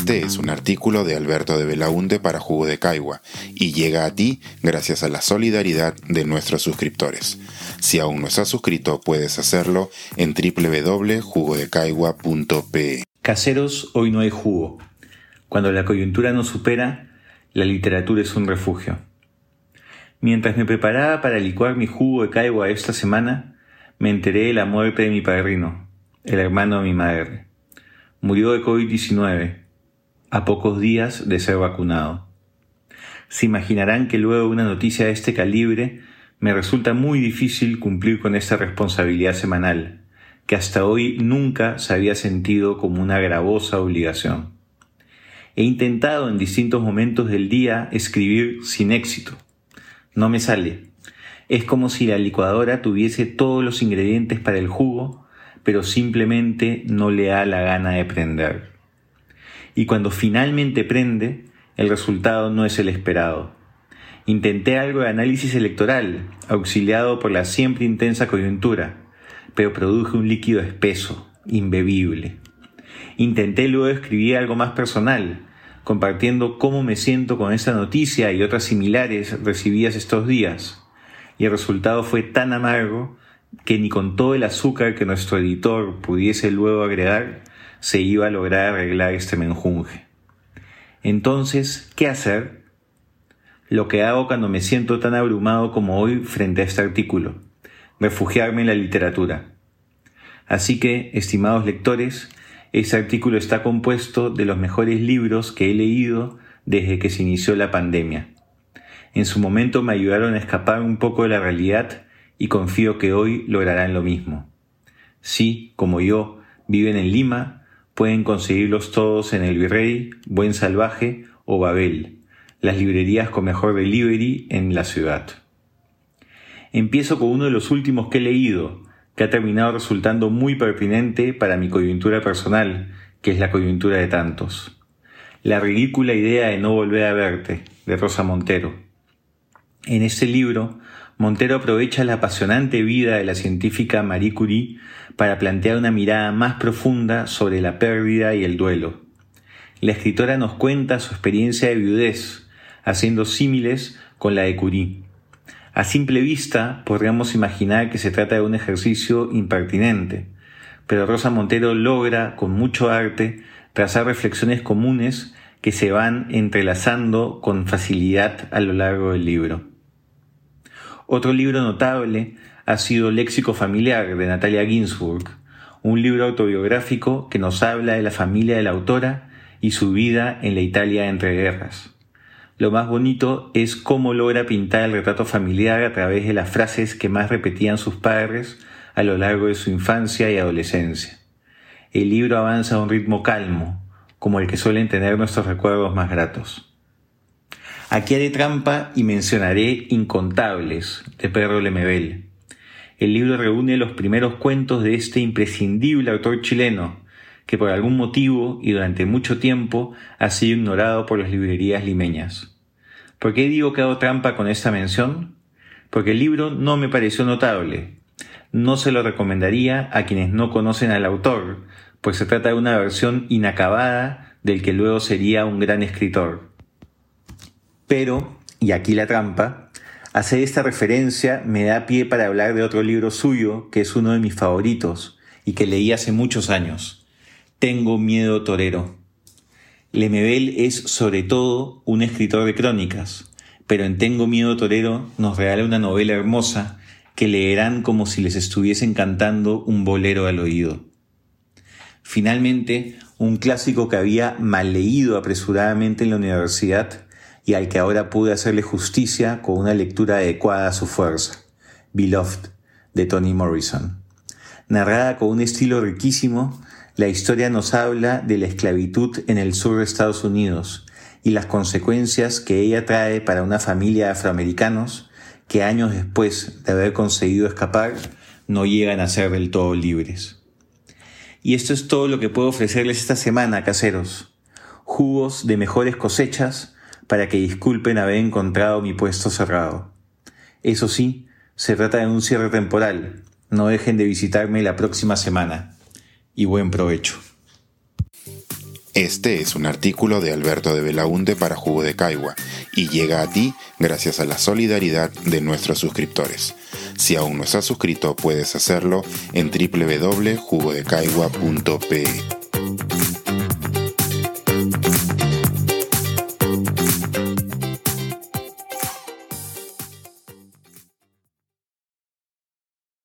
Este es un artículo de Alberto de Belaunte para Jugo de Caigua y llega a ti gracias a la solidaridad de nuestros suscriptores. Si aún no estás suscrito, puedes hacerlo en www.jugodecaigua.pe. Caseros, hoy no hay jugo. Cuando la coyuntura nos supera, la literatura es un refugio. Mientras me preparaba para licuar mi jugo de caigua esta semana, me enteré de la muerte de mi padrino, el hermano de mi madre. Murió de COVID-19, a pocos días de ser vacunado. Se imaginarán que luego de una noticia de este calibre, me resulta muy difícil cumplir con esta responsabilidad semanal, que hasta hoy nunca se había sentido como una gravosa obligación. He intentado en distintos momentos del día escribir sin éxito. No me sale. Es como si la licuadora tuviese todos los ingredientes para el jugo, pero simplemente no le da la gana de prender. Y cuando finalmente prende, el resultado no es el esperado. Intenté algo de análisis electoral, auxiliado por la siempre intensa coyuntura, pero produje un líquido espeso, imbebible. Intenté luego escribir algo más personal, compartiendo cómo me siento con esta noticia y otras similares recibidas estos días, y el resultado fue tan amargo que ni con todo el azúcar que nuestro editor pudiese luego agregar, se iba a lograr arreglar este menjunje. Entonces, ¿qué hacer? Lo que hago cuando me siento tan abrumado como hoy frente a este artículo, refugiarme en la literatura. Así que, estimados lectores, este artículo está compuesto de los mejores libros que he leído desde que se inició la pandemia. En su momento me ayudaron a escapar un poco de la realidad y confío que hoy lograrán lo mismo. Si, como yo, viven en Lima, pueden conseguirlos todos en El Virrey, Buen Salvaje o Babel, las librerías con mejor delivery en la ciudad. Empiezo con uno de los últimos que he leído, que ha terminado resultando muy pertinente para mi coyuntura personal, que es la coyuntura de tantos. La ridícula idea de no volver a verte, de Rosa Montero. En este libro, Montero aprovecha la apasionante vida de la científica Marie Curie para plantear una mirada más profunda sobre la pérdida y el duelo. La escritora nos cuenta su experiencia de viudez, haciendo símiles con la de Curie. A simple vista podríamos imaginar que se trata de un ejercicio impertinente, pero Rosa Montero logra, con mucho arte, trazar reflexiones comunes que se van entrelazando con facilidad a lo largo del libro. Otro libro notable ha sido Léxico Familiar de Natalia Ginsburg, un libro autobiográfico que nos habla de la familia de la autora y su vida en la Italia entre guerras. Lo más bonito es cómo logra pintar el retrato familiar a través de las frases que más repetían sus padres a lo largo de su infancia y adolescencia. El libro avanza a un ritmo calmo, como el que suelen tener nuestros recuerdos más gratos. Aquí haré trampa y mencionaré Incontables, de Pedro Lemebel. El libro reúne los primeros cuentos de este imprescindible autor chileno, que por algún motivo y durante mucho tiempo ha sido ignorado por las librerías limeñas. ¿Por qué digo que hago trampa con esta mención? Porque el libro no me pareció notable. No se lo recomendaría a quienes no conocen al autor, pues se trata de una versión inacabada del que luego sería un gran escritor. Pero, y aquí la trampa, hacer esta referencia me da pie para hablar de otro libro suyo, que es uno de mis favoritos, y que leí hace muchos años. Tengo miedo torero. Lemebel es sobre todo un escritor de crónicas, pero en Tengo miedo torero nos regala una novela hermosa que leerán como si les estuviesen cantando un bolero al oído. Finalmente, un clásico que había mal leído apresuradamente en la universidad y al que ahora pude hacerle justicia con una lectura adecuada a su fuerza, Beloved, de Toni Morrison. Narrada con un estilo riquísimo, la historia nos habla de la esclavitud en el sur de Estados Unidos y las consecuencias que ella trae para una familia de afroamericanos que años después de haber conseguido escapar no llegan a ser del todo libres. Y esto es todo lo que puedo ofrecerles esta semana, caseros. Jugos de mejores cosechas para que disculpen haber encontrado mi puesto cerrado. Eso sí, se trata de un cierre temporal. No dejen de visitarme la próxima semana y buen provecho. Este es un artículo de Alberto de Belaunte para Jugo de Caigua y llega a ti gracias a la solidaridad de nuestros suscriptores. Si aún no estás suscrito, puedes hacerlo en www.jugodecaigua.pe.